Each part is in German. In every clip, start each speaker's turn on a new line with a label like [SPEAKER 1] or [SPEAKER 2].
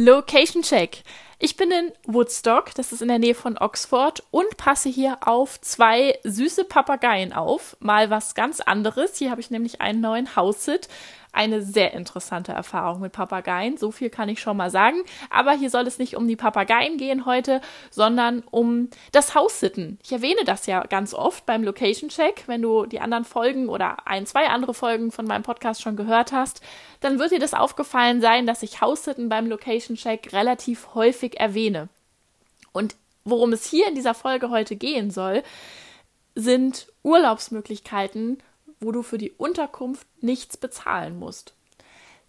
[SPEAKER 1] Location Check. Ich bin in Woodstock, das ist in der Nähe von Oxford, und passe hier auf zwei süße Papageien auf. Mal was ganz anderes. Hier habe ich nämlich einen neuen House-Sit eine sehr interessante Erfahrung mit Papageien. So viel kann ich schon mal sagen. Aber hier soll es nicht um die Papageien gehen heute, sondern um das Haussitten. Ich erwähne das ja ganz oft beim Location Check. Wenn du die anderen Folgen oder ein, zwei andere Folgen von meinem Podcast schon gehört hast, dann wird dir das aufgefallen sein, dass ich Haussitten beim Location Check relativ häufig erwähne. Und worum es hier in dieser Folge heute gehen soll, sind Urlaubsmöglichkeiten wo du für die Unterkunft nichts bezahlen musst.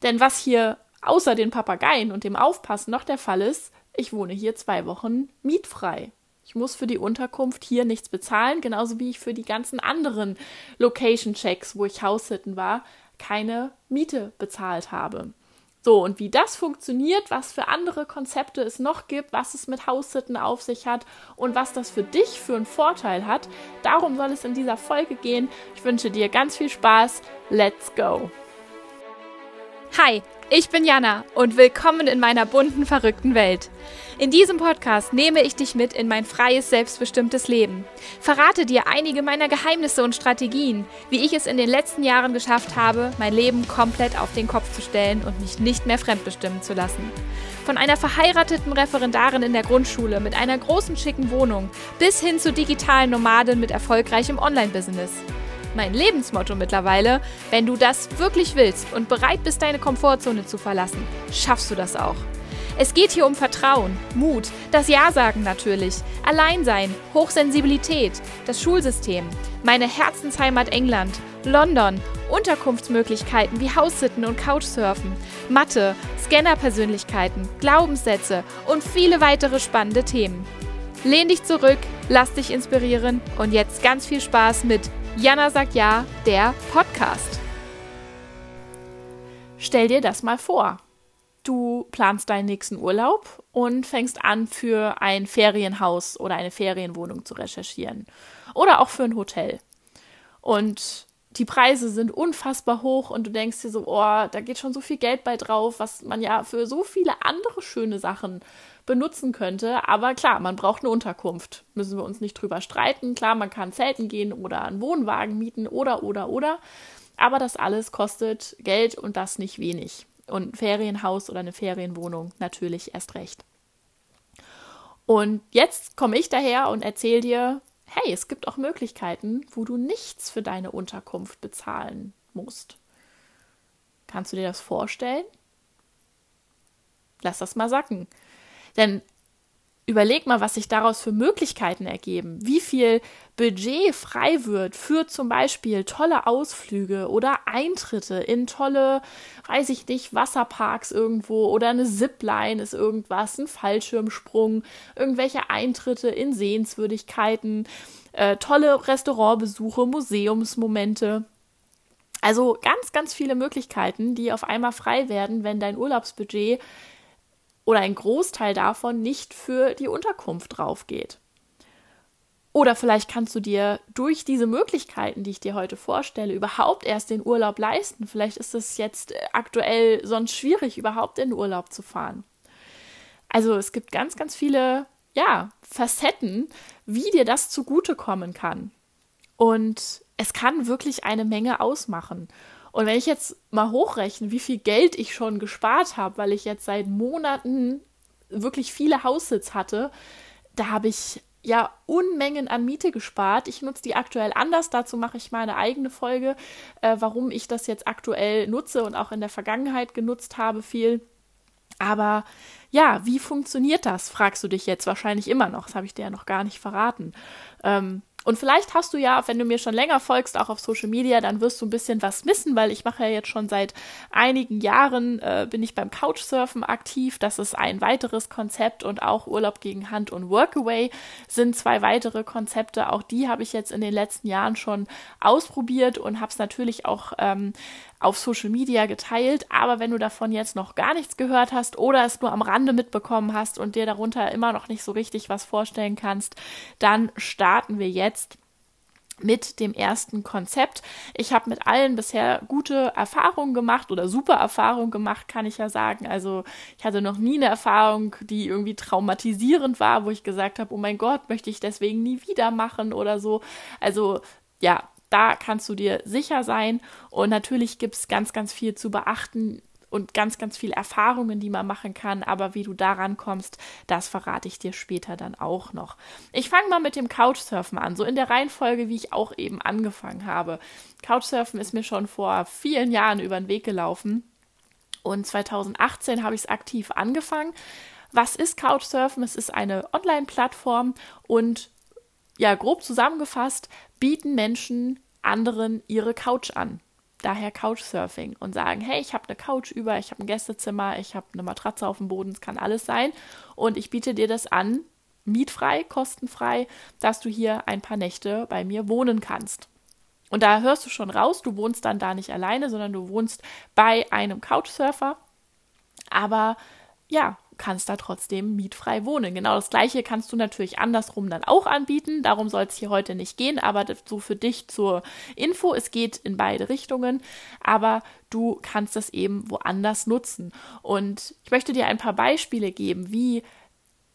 [SPEAKER 1] Denn was hier außer den Papageien und dem Aufpassen noch der Fall ist, ich wohne hier zwei Wochen mietfrei. Ich muss für die Unterkunft hier nichts bezahlen, genauso wie ich für die ganzen anderen Location-Checks, wo ich Haushitten war, keine Miete bezahlt habe. So, und wie das funktioniert, was für andere Konzepte es noch gibt, was es mit Haussitten auf sich hat und was das für dich für einen Vorteil hat, darum soll es in dieser Folge gehen. Ich wünsche dir ganz viel Spaß. Let's go!
[SPEAKER 2] Hi, ich bin Jana und willkommen in meiner bunten, verrückten Welt. In diesem Podcast nehme ich dich mit in mein freies, selbstbestimmtes Leben. Verrate dir einige meiner Geheimnisse und Strategien, wie ich es in den letzten Jahren geschafft habe, mein Leben komplett auf den Kopf zu stellen und mich nicht mehr fremdbestimmen zu lassen. Von einer verheirateten Referendarin in der Grundschule mit einer großen schicken Wohnung bis hin zu digitalen Nomaden mit erfolgreichem Online-Business mein Lebensmotto mittlerweile, wenn du das wirklich willst und bereit bist, deine Komfortzone zu verlassen, schaffst du das auch. Es geht hier um Vertrauen, Mut, das Ja-Sagen natürlich, Alleinsein, Hochsensibilität, das Schulsystem, meine Herzensheimat England, London, Unterkunftsmöglichkeiten wie Haussitten und Couchsurfen, Mathe, Scannerpersönlichkeiten, Glaubenssätze und viele weitere spannende Themen. Lehn dich zurück, lass dich inspirieren und jetzt ganz viel Spaß mit Jana sagt ja, der Podcast.
[SPEAKER 1] Stell dir das mal vor. Du planst deinen nächsten Urlaub und fängst an, für ein Ferienhaus oder eine Ferienwohnung zu recherchieren. Oder auch für ein Hotel. Und die Preise sind unfassbar hoch und du denkst dir so, oh, da geht schon so viel Geld bei drauf, was man ja für so viele andere schöne Sachen benutzen könnte. Aber klar, man braucht eine Unterkunft. Müssen wir uns nicht drüber streiten. Klar, man kann zelten gehen oder einen Wohnwagen mieten oder, oder, oder. Aber das alles kostet Geld und das nicht wenig. Und ein Ferienhaus oder eine Ferienwohnung natürlich erst recht. Und jetzt komme ich daher und erzähle dir, hey, es gibt auch Möglichkeiten, wo du nichts für deine Unterkunft bezahlen musst. Kannst du dir das vorstellen? Lass das mal sacken. Denn überleg mal, was sich daraus für Möglichkeiten ergeben, wie viel Budget frei wird für zum Beispiel tolle Ausflüge oder Eintritte in tolle, weiß ich nicht, Wasserparks irgendwo oder eine Zipline ist irgendwas, ein Fallschirmsprung, irgendwelche Eintritte in Sehenswürdigkeiten, äh, tolle Restaurantbesuche, Museumsmomente. Also ganz, ganz viele Möglichkeiten, die auf einmal frei werden, wenn dein Urlaubsbudget oder ein Großteil davon nicht für die Unterkunft drauf geht. Oder vielleicht kannst du dir durch diese Möglichkeiten, die ich dir heute vorstelle, überhaupt erst den Urlaub leisten. Vielleicht ist es jetzt aktuell sonst schwierig, überhaupt in den Urlaub zu fahren. Also es gibt ganz, ganz viele, ja, Facetten, wie dir das zugutekommen kann. Und es kann wirklich eine Menge ausmachen. Und wenn ich jetzt mal hochrechne, wie viel Geld ich schon gespart habe, weil ich jetzt seit Monaten wirklich viele Haussitz hatte, da habe ich ja Unmengen an Miete gespart. Ich nutze die aktuell anders. Dazu mache ich mal eine eigene Folge, äh, warum ich das jetzt aktuell nutze und auch in der Vergangenheit genutzt habe viel. Aber ja, wie funktioniert das, fragst du dich jetzt wahrscheinlich immer noch. Das habe ich dir ja noch gar nicht verraten. Ähm, und vielleicht hast du ja, wenn du mir schon länger folgst, auch auf Social Media, dann wirst du ein bisschen was missen, weil ich mache ja jetzt schon seit einigen Jahren, äh, bin ich beim Couchsurfen aktiv. Das ist ein weiteres Konzept und auch Urlaub gegen Hand und Workaway sind zwei weitere Konzepte. Auch die habe ich jetzt in den letzten Jahren schon ausprobiert und habe es natürlich auch ähm, auf Social Media geteilt. Aber wenn du davon jetzt noch gar nichts gehört hast oder es nur am Rande mitbekommen hast und dir darunter immer noch nicht so richtig was vorstellen kannst, dann starten wir jetzt mit dem ersten Konzept. Ich habe mit allen bisher gute Erfahrungen gemacht oder super Erfahrungen gemacht, kann ich ja sagen. Also ich hatte noch nie eine Erfahrung, die irgendwie traumatisierend war, wo ich gesagt habe, oh mein Gott, möchte ich deswegen nie wieder machen oder so. Also ja, da kannst du dir sicher sein. Und natürlich gibt es ganz, ganz viel zu beachten und ganz, ganz viele Erfahrungen, die man machen kann. Aber wie du daran kommst, das verrate ich dir später dann auch noch. Ich fange mal mit dem Couchsurfen an, so in der Reihenfolge, wie ich auch eben angefangen habe. Couchsurfen ist mir schon vor vielen Jahren über den Weg gelaufen. Und 2018 habe ich es aktiv angefangen. Was ist Couchsurfen? Es ist eine Online-Plattform und ja, grob zusammengefasst, bieten Menschen anderen ihre Couch an daher Couchsurfing und sagen, hey, ich habe eine Couch über, ich habe ein Gästezimmer, ich habe eine Matratze auf dem Boden, es kann alles sein und ich biete dir das an, mietfrei, kostenfrei, dass du hier ein paar Nächte bei mir wohnen kannst. Und da hörst du schon raus, du wohnst dann da nicht alleine, sondern du wohnst bei einem Couchsurfer. Aber ja, kannst da trotzdem mietfrei wohnen. Genau das gleiche kannst du natürlich andersrum dann auch anbieten. Darum soll es hier heute nicht gehen, aber so für dich zur Info, es geht in beide Richtungen, aber du kannst es eben woanders nutzen. Und ich möchte dir ein paar Beispiele geben, wie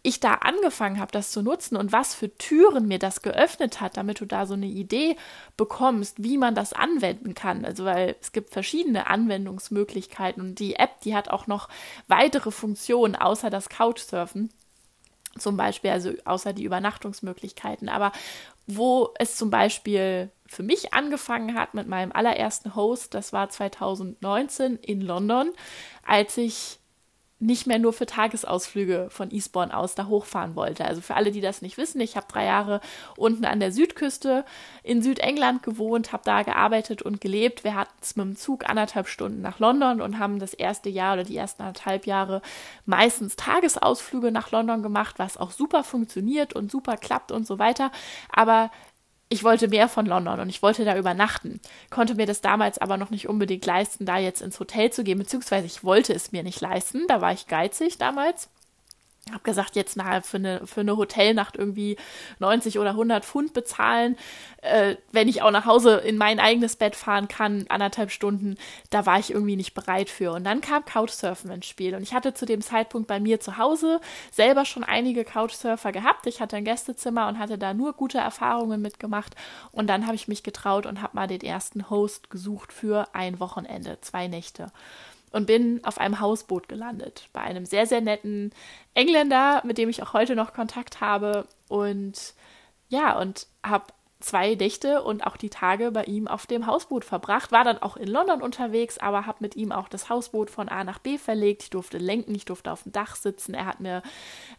[SPEAKER 1] ich da angefangen habe, das zu nutzen und was für Türen mir das geöffnet hat, damit du da so eine Idee bekommst, wie man das anwenden kann. Also weil es gibt verschiedene Anwendungsmöglichkeiten und die App, die hat auch noch weitere Funktionen außer das Couchsurfen. Zum Beispiel, also außer die Übernachtungsmöglichkeiten. Aber wo es zum Beispiel für mich angefangen hat mit meinem allerersten Host, das war 2019 in London, als ich nicht mehr nur für Tagesausflüge von Eastbourne aus da hochfahren wollte. Also für alle, die das nicht wissen, ich habe drei Jahre unten an der Südküste in Südengland gewohnt, habe da gearbeitet und gelebt. Wir hatten es mit dem Zug anderthalb Stunden nach London und haben das erste Jahr oder die ersten anderthalb Jahre meistens Tagesausflüge nach London gemacht, was auch super funktioniert und super klappt und so weiter. Aber ich wollte mehr von London und ich wollte da übernachten, konnte mir das damals aber noch nicht unbedingt leisten, da jetzt ins Hotel zu gehen, beziehungsweise ich wollte es mir nicht leisten, da war ich geizig damals habe gesagt, jetzt na, für, eine, für eine Hotelnacht irgendwie 90 oder 100 Pfund bezahlen, äh, wenn ich auch nach Hause in mein eigenes Bett fahren kann, anderthalb Stunden, da war ich irgendwie nicht bereit für. Und dann kam Couchsurfen ins Spiel und ich hatte zu dem Zeitpunkt bei mir zu Hause selber schon einige Couchsurfer gehabt. Ich hatte ein Gästezimmer und hatte da nur gute Erfahrungen mitgemacht und dann habe ich mich getraut und habe mal den ersten Host gesucht für ein Wochenende, zwei Nächte und bin auf einem Hausboot gelandet. Bei einem sehr, sehr netten Engländer, mit dem ich auch heute noch Kontakt habe. Und ja, und habe zwei Nächte und auch die Tage bei ihm auf dem Hausboot verbracht. War dann auch in London unterwegs, aber habe mit ihm auch das Hausboot von A nach B verlegt. Ich durfte lenken, ich durfte auf dem Dach sitzen. Er hat mir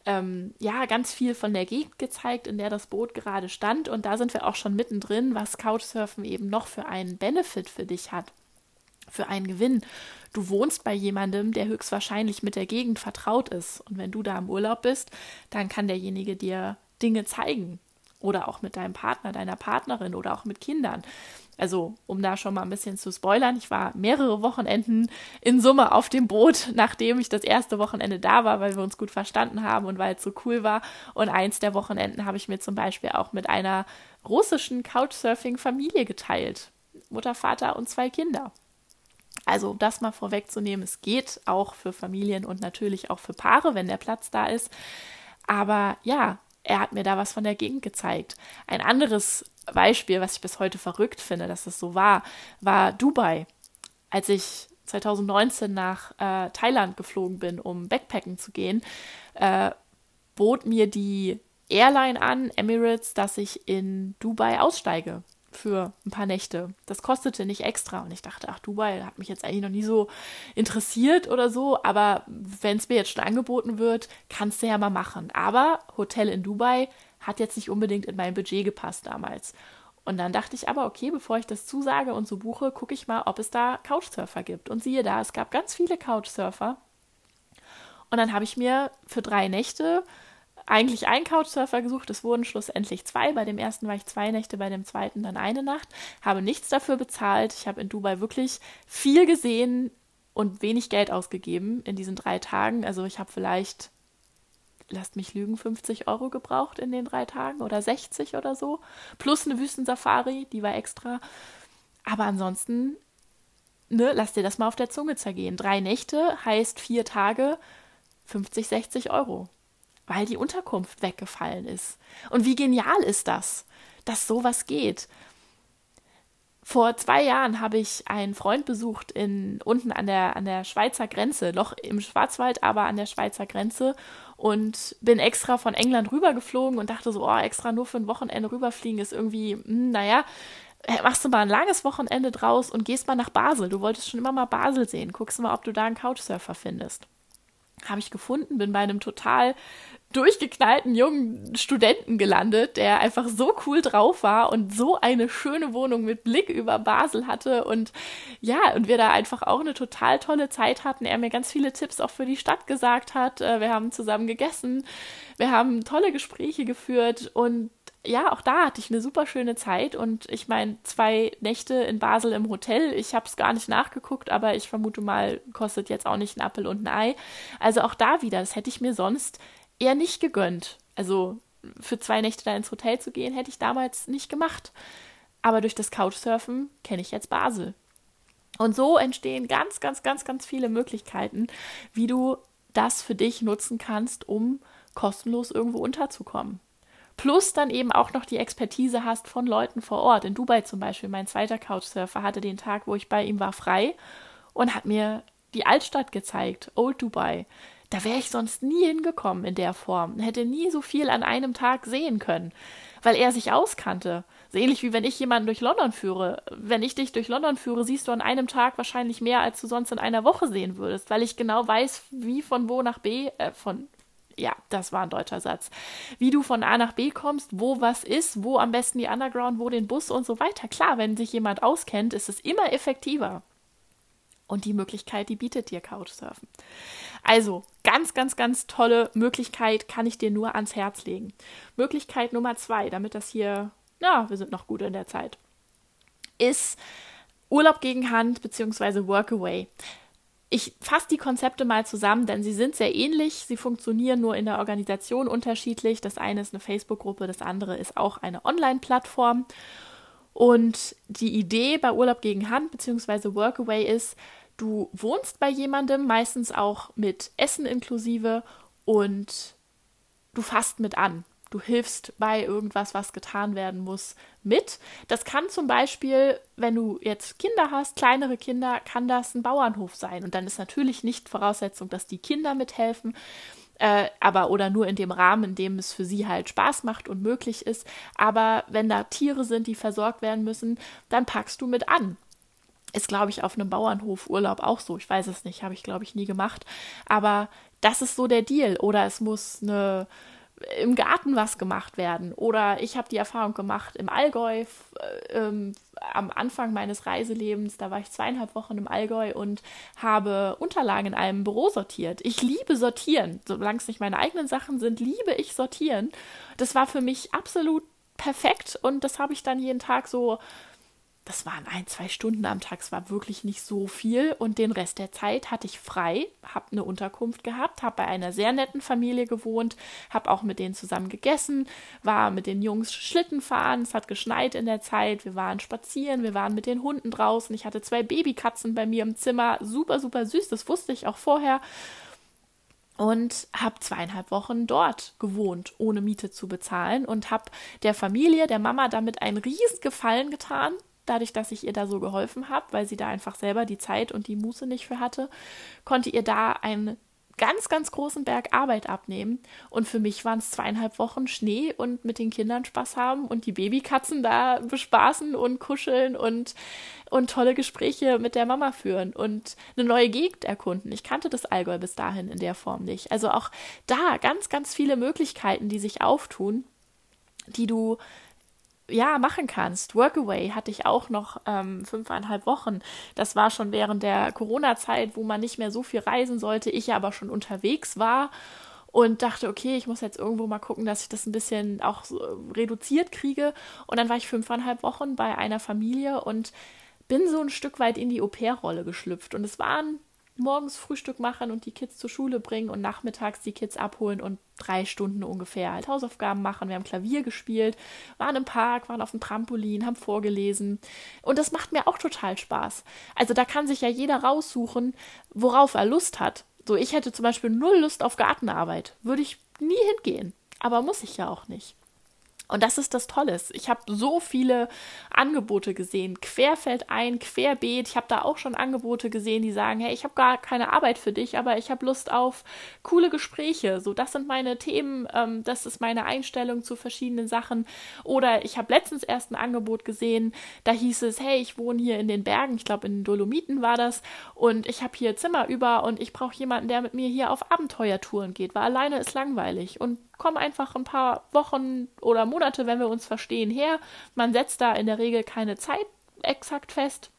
[SPEAKER 1] ähm, ja ganz viel von der Gegend gezeigt, in der das Boot gerade stand. Und da sind wir auch schon mittendrin, was Couchsurfen eben noch für einen Benefit für dich hat für einen Gewinn. Du wohnst bei jemandem, der höchstwahrscheinlich mit der Gegend vertraut ist. Und wenn du da im Urlaub bist, dann kann derjenige dir Dinge zeigen. Oder auch mit deinem Partner, deiner Partnerin oder auch mit Kindern. Also, um da schon mal ein bisschen zu spoilern, ich war mehrere Wochenenden in Summe auf dem Boot, nachdem ich das erste Wochenende da war, weil wir uns gut verstanden haben und weil es so cool war. Und eins der Wochenenden habe ich mir zum Beispiel auch mit einer russischen Couchsurfing-Familie geteilt. Mutter, Vater und zwei Kinder. Also um das mal vorwegzunehmen, es geht auch für Familien und natürlich auch für Paare, wenn der Platz da ist. Aber ja, er hat mir da was von der Gegend gezeigt. Ein anderes Beispiel, was ich bis heute verrückt finde, dass es so war, war Dubai. Als ich 2019 nach äh, Thailand geflogen bin, um Backpacken zu gehen, äh, bot mir die Airline an, Emirates, dass ich in Dubai aussteige für ein paar Nächte. Das kostete nicht extra. Und ich dachte, ach, Dubai hat mich jetzt eigentlich noch nie so interessiert oder so. Aber wenn es mir jetzt schon angeboten wird, kannst du ja mal machen. Aber Hotel in Dubai hat jetzt nicht unbedingt in mein Budget gepasst damals. Und dann dachte ich aber, okay, bevor ich das zusage und so buche, gucke ich mal, ob es da Couchsurfer gibt. Und siehe da, es gab ganz viele Couchsurfer. Und dann habe ich mir für drei Nächte eigentlich einen Couchsurfer gesucht. Es wurden schlussendlich zwei. Bei dem ersten war ich zwei Nächte, bei dem zweiten dann eine Nacht. Habe nichts dafür bezahlt. Ich habe in Dubai wirklich viel gesehen und wenig Geld ausgegeben in diesen drei Tagen. Also ich habe vielleicht lasst mich lügen, 50 Euro gebraucht in den drei Tagen oder 60 oder so. Plus eine Wüstensafari, die war extra. Aber ansonsten, ne, lass dir das mal auf der Zunge zergehen. Drei Nächte heißt vier Tage, 50, 60 Euro. Weil die Unterkunft weggefallen ist. Und wie genial ist das, dass sowas geht? Vor zwei Jahren habe ich einen Freund besucht in unten an der an der Schweizer Grenze, noch im Schwarzwald, aber an der Schweizer Grenze und bin extra von England rübergeflogen und dachte so, oh, extra nur für ein Wochenende rüberfliegen ist irgendwie, hm, naja, machst du mal ein langes Wochenende draus und gehst mal nach Basel. Du wolltest schon immer mal Basel sehen. Guckst mal, ob du da einen Couchsurfer findest. Habe ich gefunden, bin bei einem total durchgeknallten jungen Studenten gelandet, der einfach so cool drauf war und so eine schöne Wohnung mit Blick über Basel hatte und ja, und wir da einfach auch eine total tolle Zeit hatten. Er mir ganz viele Tipps auch für die Stadt gesagt hat. Äh, wir haben zusammen gegessen, wir haben tolle Gespräche geführt und ja, auch da hatte ich eine super schöne Zeit und ich meine, zwei Nächte in Basel im Hotel. Ich habe es gar nicht nachgeguckt, aber ich vermute mal, kostet jetzt auch nicht ein Appel und ein Ei. Also auch da wieder, das hätte ich mir sonst eher nicht gegönnt. Also für zwei Nächte da ins Hotel zu gehen, hätte ich damals nicht gemacht. Aber durch das Couchsurfen kenne ich jetzt Basel. Und so entstehen ganz, ganz, ganz, ganz viele Möglichkeiten, wie du das für dich nutzen kannst, um kostenlos irgendwo unterzukommen. Plus dann eben auch noch die Expertise hast von Leuten vor Ort. In Dubai zum Beispiel, mein zweiter Couchsurfer hatte den Tag, wo ich bei ihm war, frei und hat mir die Altstadt gezeigt, Old Dubai. Da wäre ich sonst nie hingekommen in der Form, hätte nie so viel an einem Tag sehen können, weil er sich auskannte. So ähnlich wie wenn ich jemanden durch London führe. Wenn ich dich durch London führe, siehst du an einem Tag wahrscheinlich mehr, als du sonst in einer Woche sehen würdest, weil ich genau weiß, wie von wo nach B, äh, von ja, das war ein deutscher Satz. Wie du von A nach B kommst, wo was ist, wo am besten die Underground, wo den Bus und so weiter. Klar, wenn sich jemand auskennt, ist es immer effektiver. Und die Möglichkeit, die bietet dir Couchsurfen. Also, ganz, ganz, ganz tolle Möglichkeit, kann ich dir nur ans Herz legen. Möglichkeit Nummer zwei, damit das hier, ja, wir sind noch gut in der Zeit, ist Urlaub gegen Hand bzw. Workaway. Ich fasse die Konzepte mal zusammen, denn sie sind sehr ähnlich. Sie funktionieren nur in der Organisation unterschiedlich. Das eine ist eine Facebook-Gruppe, das andere ist auch eine Online-Plattform. Und die Idee bei Urlaub gegen Hand bzw. Workaway ist, du wohnst bei jemandem, meistens auch mit Essen inklusive, und du fasst mit an. Du hilfst bei irgendwas, was getan werden muss, mit. Das kann zum Beispiel, wenn du jetzt Kinder hast, kleinere Kinder, kann das ein Bauernhof sein. Und dann ist natürlich nicht Voraussetzung, dass die Kinder mithelfen, äh, aber oder nur in dem Rahmen, in dem es für sie halt Spaß macht und möglich ist. Aber wenn da Tiere sind, die versorgt werden müssen, dann packst du mit an. Ist, glaube ich, auf einem Bauernhof Urlaub auch so. Ich weiß es nicht, habe ich, glaube ich, nie gemacht. Aber das ist so der Deal. Oder es muss eine im Garten was gemacht werden. Oder ich habe die Erfahrung gemacht im Allgäu, äh, ähm, am Anfang meines Reiselebens, da war ich zweieinhalb Wochen im Allgäu und habe Unterlagen in einem Büro sortiert. Ich liebe sortieren. Solange es nicht meine eigenen Sachen sind, liebe ich sortieren. Das war für mich absolut perfekt und das habe ich dann jeden Tag so das waren ein, zwei Stunden am Tag, es war wirklich nicht so viel. Und den Rest der Zeit hatte ich frei, habe eine Unterkunft gehabt, habe bei einer sehr netten Familie gewohnt, habe auch mit denen zusammen gegessen, war mit den Jungs Schlitten fahren, es hat geschneit in der Zeit, wir waren spazieren, wir waren mit den Hunden draußen, ich hatte zwei Babykatzen bei mir im Zimmer, super, super süß, das wusste ich auch vorher. Und habe zweieinhalb Wochen dort gewohnt, ohne Miete zu bezahlen und habe der Familie, der Mama damit einen riesen Gefallen getan, dadurch, dass ich ihr da so geholfen habe, weil sie da einfach selber die Zeit und die Muße nicht für hatte, konnte ihr da einen ganz, ganz großen Berg Arbeit abnehmen. Und für mich waren es zweieinhalb Wochen Schnee und mit den Kindern Spaß haben und die Babykatzen da bespaßen und kuscheln und, und tolle Gespräche mit der Mama führen und eine neue Gegend erkunden. Ich kannte das Allgäu bis dahin in der Form nicht. Also auch da ganz, ganz viele Möglichkeiten, die sich auftun, die du ja, machen kannst. Workaway hatte ich auch noch ähm, fünfeinhalb Wochen. Das war schon während der Corona-Zeit, wo man nicht mehr so viel reisen sollte. Ich aber schon unterwegs war und dachte, okay, ich muss jetzt irgendwo mal gucken, dass ich das ein bisschen auch so reduziert kriege. Und dann war ich fünfeinhalb Wochen bei einer Familie und bin so ein Stück weit in die Au-pair-Rolle geschlüpft. Und es waren morgens Frühstück machen und die Kids zur Schule bringen und nachmittags die Kids abholen und drei Stunden ungefähr halt Hausaufgaben machen. Wir haben Klavier gespielt, waren im Park, waren auf dem Trampolin, haben vorgelesen. Und das macht mir auch total Spaß. Also da kann sich ja jeder raussuchen, worauf er Lust hat. So, ich hätte zum Beispiel null Lust auf Gartenarbeit. Würde ich nie hingehen. Aber muss ich ja auch nicht. Und das ist das Tolle. Ich habe so viele Angebote gesehen, querfeldein, querbeet. Ich habe da auch schon Angebote gesehen, die sagen, hey, ich habe gar keine Arbeit für dich, aber ich habe Lust auf coole Gespräche. So, das sind meine Themen, ähm, das ist meine Einstellung zu verschiedenen Sachen. Oder ich habe letztens erst ein Angebot gesehen, da hieß es, hey, ich wohne hier in den Bergen, ich glaube in den Dolomiten war das, und ich habe hier Zimmer über und ich brauche jemanden, der mit mir hier auf Abenteuertouren geht, weil alleine ist langweilig. Und komm einfach ein paar Wochen oder Monate, wenn wir uns verstehen, her. Man setzt da in der Regel keine Zeit exakt fest.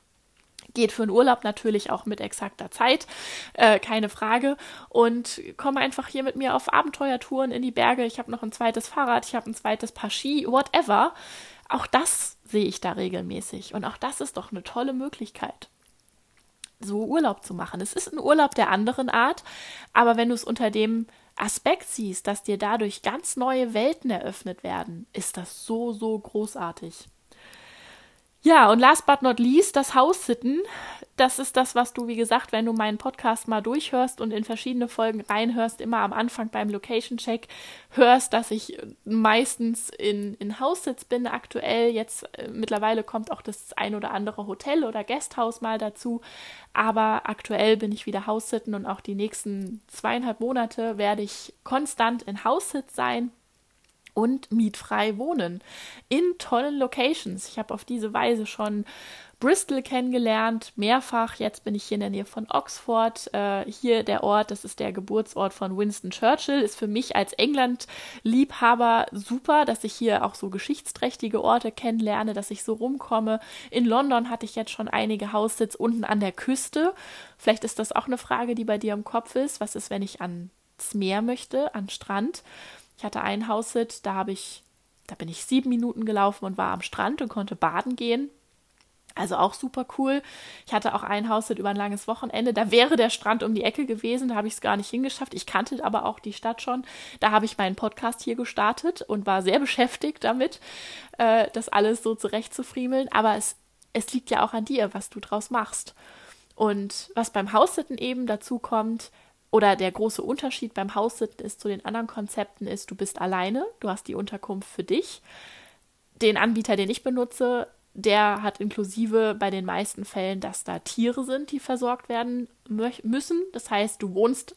[SPEAKER 1] Geht für einen Urlaub natürlich auch mit exakter Zeit, äh, keine Frage. Und komm einfach hier mit mir auf Abenteuertouren in die Berge. Ich habe noch ein zweites Fahrrad, ich habe ein zweites Paar Ski, whatever. Auch das sehe ich da regelmäßig. Und auch das ist doch eine tolle Möglichkeit so Urlaub zu machen. Es ist ein Urlaub der anderen Art, aber wenn du es unter dem Aspekt siehst, dass dir dadurch ganz neue Welten eröffnet werden, ist das so, so großartig. Ja, und last but not least, das Haussitten. Das ist das, was du, wie gesagt, wenn du meinen Podcast mal durchhörst und in verschiedene Folgen reinhörst, immer am Anfang beim Location-Check hörst, dass ich meistens in, in Haussitz bin aktuell. Jetzt äh, mittlerweile kommt auch das ein oder andere Hotel oder Gasthaus mal dazu. Aber aktuell bin ich wieder Haussitten und auch die nächsten zweieinhalb Monate werde ich konstant in Haussitz sein und mietfrei wohnen in tollen Locations. Ich habe auf diese Weise schon Bristol kennengelernt, mehrfach. Jetzt bin ich hier in der Nähe von Oxford. Äh, hier der Ort, das ist der Geburtsort von Winston Churchill, ist für mich als England-Liebhaber super, dass ich hier auch so geschichtsträchtige Orte kennenlerne, dass ich so rumkomme. In London hatte ich jetzt schon einige Haussitz unten an der Küste. Vielleicht ist das auch eine Frage, die bei dir im Kopf ist. Was ist, wenn ich ans Meer möchte, an Strand? Ich hatte einen Haussit, da habe ich, da bin ich sieben Minuten gelaufen und war am Strand und konnte baden gehen. Also auch super cool. Ich hatte auch einen Haussit über ein langes Wochenende. Da wäre der Strand um die Ecke gewesen. Da habe ich es gar nicht hingeschafft. Ich kannte aber auch die Stadt schon. Da habe ich meinen Podcast hier gestartet und war sehr beschäftigt damit, äh, das alles so zurechtzufriemeln. Aber es, es liegt ja auch an dir, was du draus machst. Und was beim Haussitten eben dazu kommt, oder der große Unterschied beim Haussitten ist zu den anderen Konzepten ist, du bist alleine, du hast die Unterkunft für dich. Den Anbieter, den ich benutze, der hat inklusive bei den meisten Fällen, dass da Tiere sind, die versorgt werden müssen. Das heißt, du wohnst,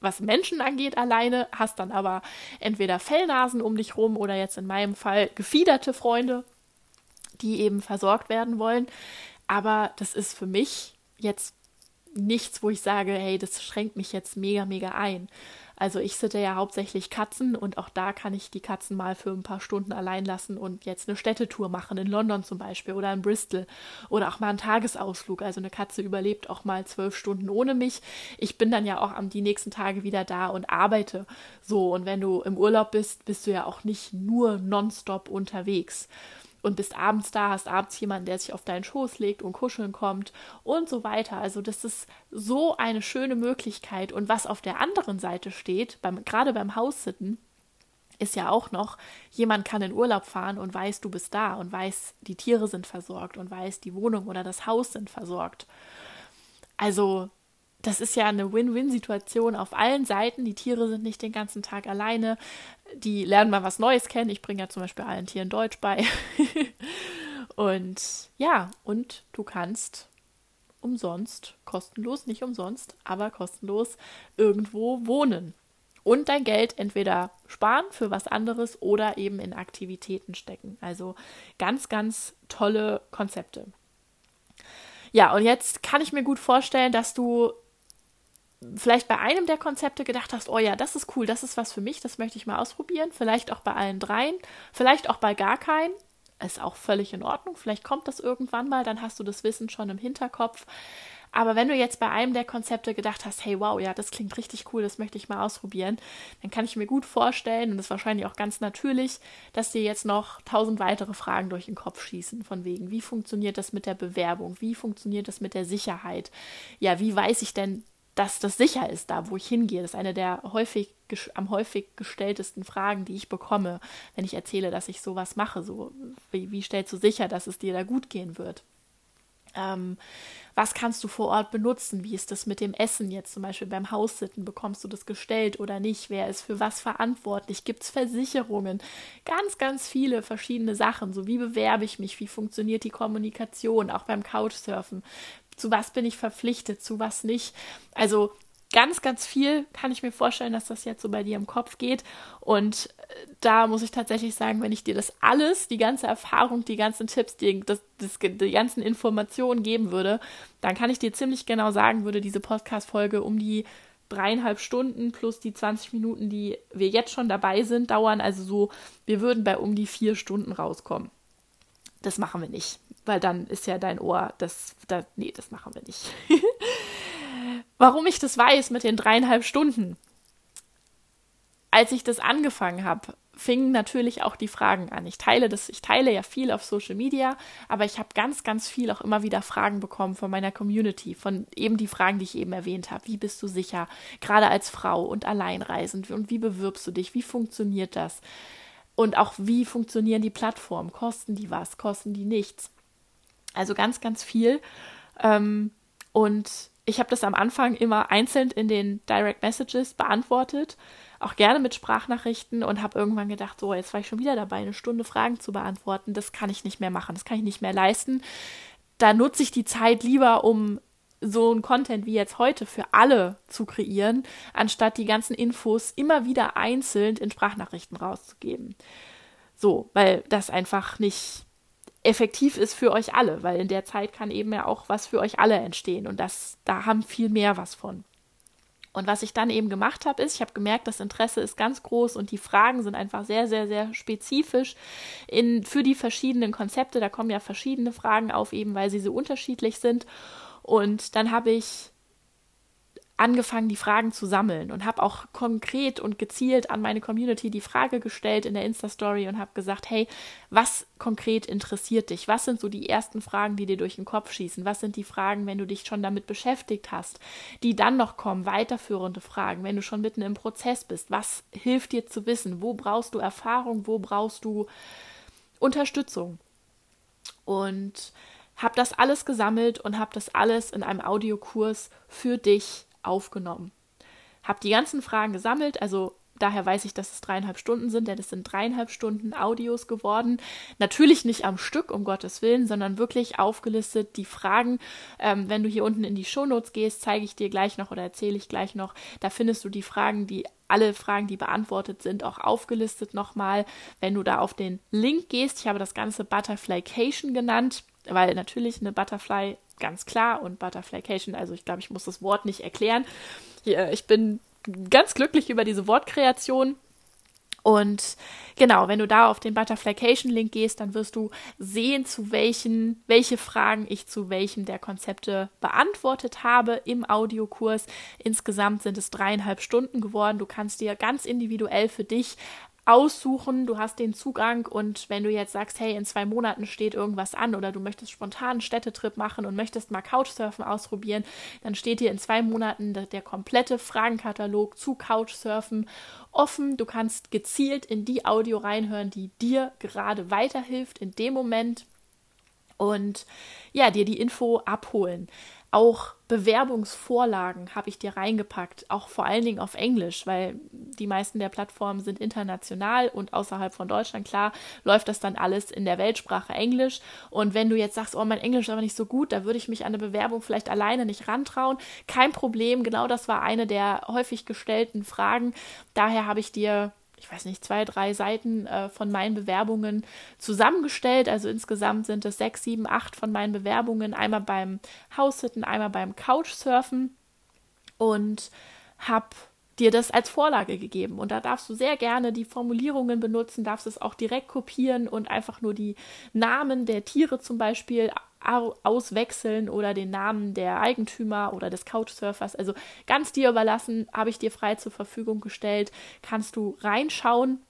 [SPEAKER 1] was Menschen angeht, alleine, hast dann aber entweder Fellnasen um dich rum oder jetzt in meinem Fall gefiederte Freunde, die eben versorgt werden wollen. Aber das ist für mich jetzt nichts, wo ich sage, hey, das schränkt mich jetzt mega, mega ein. Also ich sitte ja hauptsächlich Katzen und auch da kann ich die Katzen mal für ein paar Stunden allein lassen und jetzt eine Städtetour machen, in London zum Beispiel oder in Bristol oder auch mal einen Tagesausflug. Also eine Katze überlebt auch mal zwölf Stunden ohne mich. Ich bin dann ja auch am die nächsten Tage wieder da und arbeite so. Und wenn du im Urlaub bist, bist du ja auch nicht nur nonstop unterwegs und bist abends da, hast abends jemanden, der sich auf deinen Schoß legt und kuscheln kommt und so weiter. Also das ist so eine schöne Möglichkeit. Und was auf der anderen Seite steht, beim, gerade beim Haussitten, ist ja auch noch, jemand kann in Urlaub fahren und weiß, du bist da und weiß, die Tiere sind versorgt und weiß, die Wohnung oder das Haus sind versorgt. Also das ist ja eine Win-Win-Situation auf allen Seiten. Die Tiere sind nicht den ganzen Tag alleine. Die lernen mal was Neues kennen. Ich bringe ja zum Beispiel allen Tieren Deutsch bei. und ja, und du kannst umsonst, kostenlos, nicht umsonst, aber kostenlos irgendwo wohnen. Und dein Geld entweder sparen für was anderes oder eben in Aktivitäten stecken. Also ganz, ganz tolle Konzepte. Ja, und jetzt kann ich mir gut vorstellen, dass du vielleicht bei einem der Konzepte gedacht hast, oh ja, das ist cool, das ist was für mich, das möchte ich mal ausprobieren. Vielleicht auch bei allen dreien, vielleicht auch bei gar keinen. Ist auch völlig in Ordnung. Vielleicht kommt das irgendwann mal, dann hast du das Wissen schon im Hinterkopf. Aber wenn du jetzt bei einem der Konzepte gedacht hast, hey, wow, ja, das klingt richtig cool, das möchte ich mal ausprobieren, dann kann ich mir gut vorstellen, und das ist wahrscheinlich auch ganz natürlich, dass dir jetzt noch tausend weitere Fragen durch den Kopf schießen, von wegen, wie funktioniert das mit der Bewerbung? Wie funktioniert das mit der Sicherheit? Ja, wie weiß ich denn, dass das sicher ist, da wo ich hingehe. Das ist eine der häufig, am häufig gestelltesten Fragen, die ich bekomme, wenn ich erzähle, dass ich sowas mache. So, wie, wie stellst du sicher, dass es dir da gut gehen wird? Ähm, was kannst du vor Ort benutzen? Wie ist das mit dem Essen jetzt zum Beispiel beim Haussitten? Bekommst du das gestellt oder nicht? Wer ist für was verantwortlich? Gibt es Versicherungen? Ganz, ganz viele verschiedene Sachen. So wie bewerbe ich mich? Wie funktioniert die Kommunikation? Auch beim Couchsurfen. Zu was bin ich verpflichtet? Zu was nicht? Also ganz, ganz viel kann ich mir vorstellen, dass das jetzt so bei dir im Kopf geht. Und äh, da muss ich tatsächlich sagen, wenn ich dir das alles, die ganze Erfahrung, die ganzen Tipps, die, das, das, die ganzen Informationen geben würde, dann kann ich dir ziemlich genau sagen, würde diese Podcast-Folge um die dreieinhalb Stunden plus die 20 Minuten, die wir jetzt schon dabei sind, dauern. Also so, wir würden bei um die vier Stunden rauskommen. Das machen wir nicht, weil dann ist ja dein Ohr, das, das nee, das machen wir nicht. Warum ich das weiß mit den dreieinhalb Stunden? Als ich das angefangen habe, fingen natürlich auch die Fragen an. Ich teile das, ich teile ja viel auf Social Media, aber ich habe ganz, ganz viel auch immer wieder Fragen bekommen von meiner Community, von eben die Fragen, die ich eben erwähnt habe. Wie bist du sicher, gerade als Frau und alleinreisend? Und wie bewirbst du dich? Wie funktioniert das? Und auch wie funktionieren die Plattformen? Kosten die was? Kosten die nichts? Also ganz, ganz viel. Ähm, und ich habe das am Anfang immer einzeln in den Direct Messages beantwortet, auch gerne mit Sprachnachrichten und habe irgendwann gedacht, so, jetzt war ich schon wieder dabei, eine Stunde Fragen zu beantworten. Das kann ich nicht mehr machen, das kann ich nicht mehr leisten. Da nutze ich die Zeit lieber, um so ein Content wie jetzt heute für alle zu kreieren, anstatt die ganzen Infos immer wieder einzeln in Sprachnachrichten rauszugeben. So, weil das einfach nicht effektiv ist für euch alle, weil in der Zeit kann eben ja auch was für euch alle entstehen und das, da haben viel mehr was von. Und was ich dann eben gemacht habe, ist, ich habe gemerkt, das Interesse ist ganz groß und die Fragen sind einfach sehr, sehr, sehr spezifisch in, für die verschiedenen Konzepte. Da kommen ja verschiedene Fragen auf, eben weil sie so unterschiedlich sind. Und dann habe ich angefangen, die Fragen zu sammeln und habe auch konkret und gezielt an meine Community die Frage gestellt in der Insta-Story und habe gesagt, hey, was konkret interessiert dich? Was sind so die ersten Fragen, die dir durch den Kopf schießen? Was sind die Fragen, wenn du dich schon damit beschäftigt hast, die dann noch kommen, weiterführende Fragen, wenn du schon mitten im Prozess bist? Was hilft dir zu wissen? Wo brauchst du Erfahrung? Wo brauchst du Unterstützung? Und habe das alles gesammelt und habe das alles in einem Audiokurs für dich aufgenommen. Habe die ganzen Fragen gesammelt, also daher weiß ich, dass es dreieinhalb Stunden sind, denn es sind dreieinhalb Stunden Audios geworden. Natürlich nicht am Stück, um Gottes Willen, sondern wirklich aufgelistet die Fragen. Ähm, wenn du hier unten in die Shownotes gehst, zeige ich dir gleich noch oder erzähle ich gleich noch. Da findest du die Fragen, die alle Fragen, die beantwortet sind, auch aufgelistet nochmal. Wenn du da auf den Link gehst, ich habe das Ganze Butterflycation genannt, weil natürlich eine Butterfly ganz klar und Butterflycation, also ich glaube, ich muss das Wort nicht erklären. Ich bin ganz glücklich über diese Wortkreation. Und genau, wenn du da auf den Butterflycation-Link gehst, dann wirst du sehen, zu welchen, welche Fragen ich zu welchem der Konzepte beantwortet habe im Audiokurs. Insgesamt sind es dreieinhalb Stunden geworden. Du kannst dir ganz individuell für dich aussuchen, du hast den Zugang und wenn du jetzt sagst, hey, in zwei Monaten steht irgendwas an oder du möchtest spontan einen Städtetrip machen und möchtest mal Couchsurfen ausprobieren, dann steht dir in zwei Monaten der, der komplette Fragenkatalog zu Couchsurfen offen. Du kannst gezielt in die Audio reinhören, die dir gerade weiterhilft in dem Moment und ja, dir die Info abholen. Auch Bewerbungsvorlagen habe ich dir reingepackt, auch vor allen Dingen auf Englisch, weil die meisten der Plattformen sind international und außerhalb von Deutschland. Klar, läuft das dann alles in der Weltsprache Englisch. Und wenn du jetzt sagst, oh, mein Englisch ist aber nicht so gut, da würde ich mich an eine Bewerbung vielleicht alleine nicht rantrauen. Kein Problem, genau das war eine der häufig gestellten Fragen. Daher habe ich dir ich weiß nicht, zwei, drei Seiten äh, von meinen Bewerbungen zusammengestellt. Also insgesamt sind es sechs, sieben, acht von meinen Bewerbungen. Einmal beim Haussitten, einmal beim Couchsurfen. Und habe dir das als Vorlage gegeben. Und da darfst du sehr gerne die Formulierungen benutzen, darfst es auch direkt kopieren und einfach nur die Namen der Tiere zum Beispiel auswechseln oder den Namen der Eigentümer oder des Couchsurfers. Also ganz dir überlassen, habe ich dir frei zur Verfügung gestellt. Kannst du reinschauen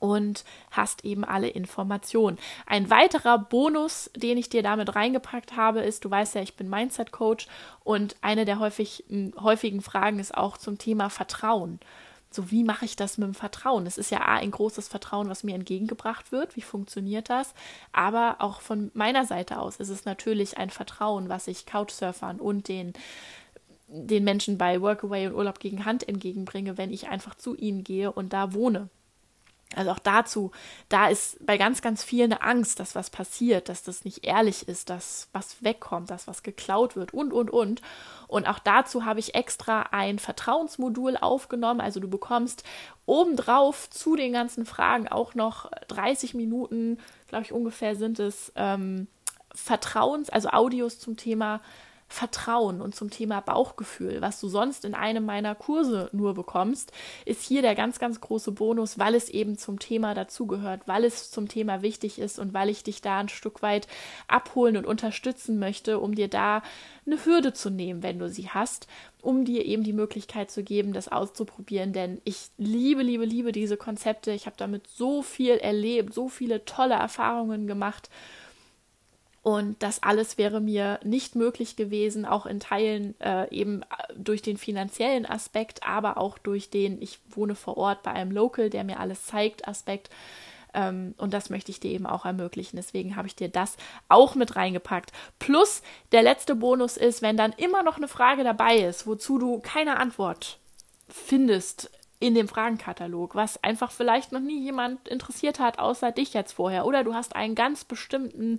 [SPEAKER 1] und hast eben alle Informationen. Ein weiterer Bonus, den ich dir damit reingepackt habe, ist, du weißt ja, ich bin Mindset Coach und eine der häufig, häufigen Fragen ist auch zum Thema Vertrauen. So, wie mache ich das mit dem Vertrauen? Es ist ja A, ein großes Vertrauen, was mir entgegengebracht wird. Wie funktioniert das? Aber auch von meiner Seite aus ist es natürlich ein Vertrauen, was ich Couchsurfern und den den Menschen bei Workaway und Urlaub gegen Hand entgegenbringe, wenn ich einfach zu ihnen gehe und da wohne. Also auch dazu, da ist bei ganz, ganz vielen eine Angst, dass was passiert, dass das nicht ehrlich ist, dass was wegkommt, dass was geklaut wird und, und, und. Und auch dazu habe ich extra ein Vertrauensmodul aufgenommen. Also du bekommst obendrauf zu den ganzen Fragen auch noch 30 Minuten, glaube ich ungefähr sind es, ähm, Vertrauens, also Audios zum Thema Vertrauen und zum Thema Bauchgefühl, was du sonst in einem meiner Kurse nur bekommst, ist hier der ganz, ganz große Bonus, weil es eben zum Thema dazugehört, weil es zum Thema wichtig ist und weil ich dich da ein Stück weit abholen und unterstützen möchte, um dir da eine Hürde zu nehmen, wenn du sie hast, um dir eben die Möglichkeit zu geben, das auszuprobieren. Denn ich liebe, liebe, liebe diese Konzepte. Ich habe damit so viel erlebt, so viele tolle Erfahrungen gemacht und das alles wäre mir nicht möglich gewesen, auch in Teilen äh, eben äh, durch den finanziellen Aspekt, aber auch durch den, ich wohne vor Ort bei einem Local, der mir alles zeigt, Aspekt. Ähm, und das möchte ich dir eben auch ermöglichen. Deswegen habe ich dir das auch mit reingepackt. Plus der letzte Bonus ist, wenn dann immer noch eine Frage dabei ist, wozu du keine Antwort findest in dem Fragenkatalog, was einfach vielleicht noch nie jemand interessiert hat, außer dich jetzt vorher. Oder du hast einen ganz bestimmten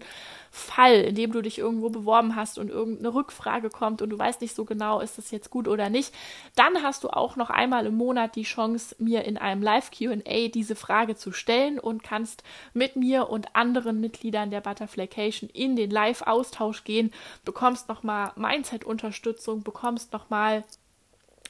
[SPEAKER 1] Fall, in dem du dich irgendwo beworben hast und irgendeine Rückfrage kommt und du weißt nicht so genau, ist das jetzt gut oder nicht. Dann hast du auch noch einmal im Monat die Chance, mir in einem Live-QA diese Frage zu stellen und kannst mit mir und anderen Mitgliedern der Butterflycation in den Live-Austausch gehen, bekommst nochmal Mindset-Unterstützung, bekommst nochmal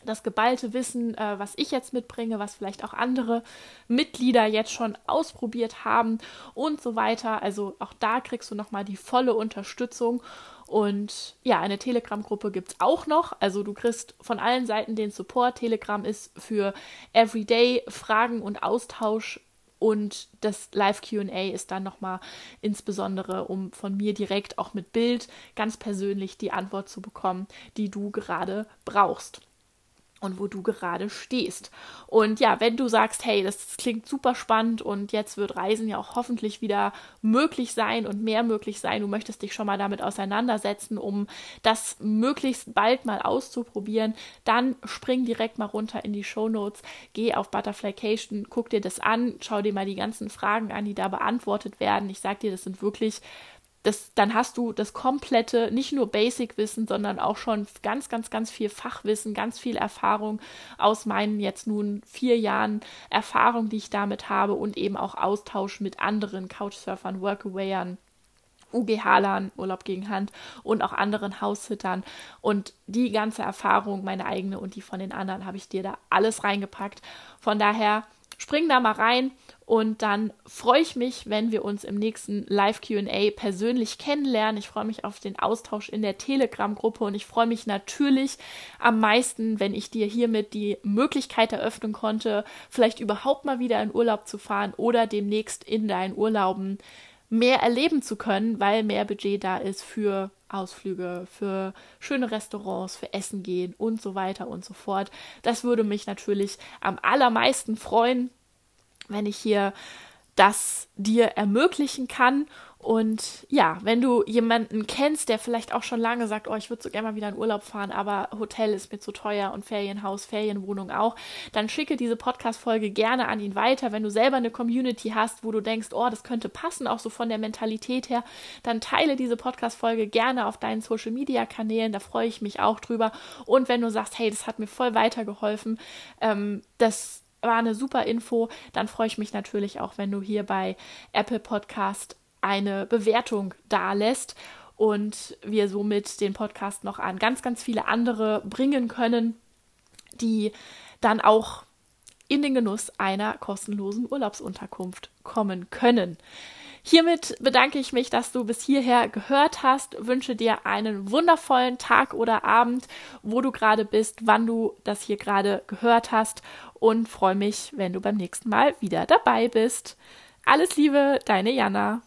[SPEAKER 1] das geballte Wissen, äh, was ich jetzt mitbringe, was vielleicht auch andere Mitglieder jetzt schon ausprobiert haben und so weiter. Also auch da kriegst du nochmal die volle Unterstützung. Und ja, eine Telegram-Gruppe gibt es auch noch. Also du kriegst von allen Seiten den Support. Telegram ist für Everyday Fragen und Austausch und das Live QA ist dann nochmal insbesondere, um von mir direkt auch mit Bild ganz persönlich die Antwort zu bekommen, die du gerade brauchst und wo du gerade stehst. Und ja, wenn du sagst, hey, das klingt super spannend und jetzt wird Reisen ja auch hoffentlich wieder möglich sein und mehr möglich sein, du möchtest dich schon mal damit auseinandersetzen, um das möglichst bald mal auszuprobieren, dann spring direkt mal runter in die Show Notes, geh auf Butterflycation, guck dir das an, schau dir mal die ganzen Fragen an, die da beantwortet werden. Ich sag dir, das sind wirklich das, dann hast du das komplette, nicht nur Basic-Wissen, sondern auch schon ganz, ganz, ganz viel Fachwissen, ganz viel Erfahrung aus meinen jetzt nun vier Jahren Erfahrung, die ich damit habe und eben auch Austausch mit anderen Couchsurfern, Workawayern, UGH-Lern, Urlaub gegen Hand und auch anderen Haussittern. Und die ganze Erfahrung, meine eigene und die von den anderen, habe ich dir da alles reingepackt. Von daher spring da mal rein und dann freue ich mich, wenn wir uns im nächsten Live-QA persönlich kennenlernen. Ich freue mich auf den Austausch in der Telegram-Gruppe und ich freue mich natürlich am meisten, wenn ich dir hiermit die Möglichkeit eröffnen konnte, vielleicht überhaupt mal wieder in Urlaub zu fahren oder demnächst in deinen Urlauben mehr erleben zu können, weil mehr Budget da ist für Ausflüge, für schöne Restaurants, für Essen gehen und so weiter und so fort. Das würde mich natürlich am allermeisten freuen, wenn ich hier das dir ermöglichen kann und ja, wenn du jemanden kennst, der vielleicht auch schon lange sagt, oh, ich würde so gerne mal wieder in Urlaub fahren, aber Hotel ist mir zu teuer und Ferienhaus, Ferienwohnung auch, dann schicke diese Podcast-Folge gerne an ihn weiter. Wenn du selber eine Community hast, wo du denkst, oh, das könnte passen, auch so von der Mentalität her, dann teile diese Podcast-Folge gerne auf deinen Social-Media-Kanälen. Da freue ich mich auch drüber. Und wenn du sagst, hey, das hat mir voll weitergeholfen, ähm, das war eine super Info, dann freue ich mich natürlich auch, wenn du hier bei Apple Podcast eine Bewertung dalässt und wir somit den Podcast noch an ganz, ganz viele andere bringen können, die dann auch in den Genuss einer kostenlosen Urlaubsunterkunft kommen können. Hiermit bedanke ich mich, dass du bis hierher gehört hast, wünsche dir einen wundervollen Tag oder Abend, wo du gerade bist, wann du das hier gerade gehört hast und freue mich, wenn du beim nächsten Mal wieder dabei bist. Alles Liebe, deine Jana.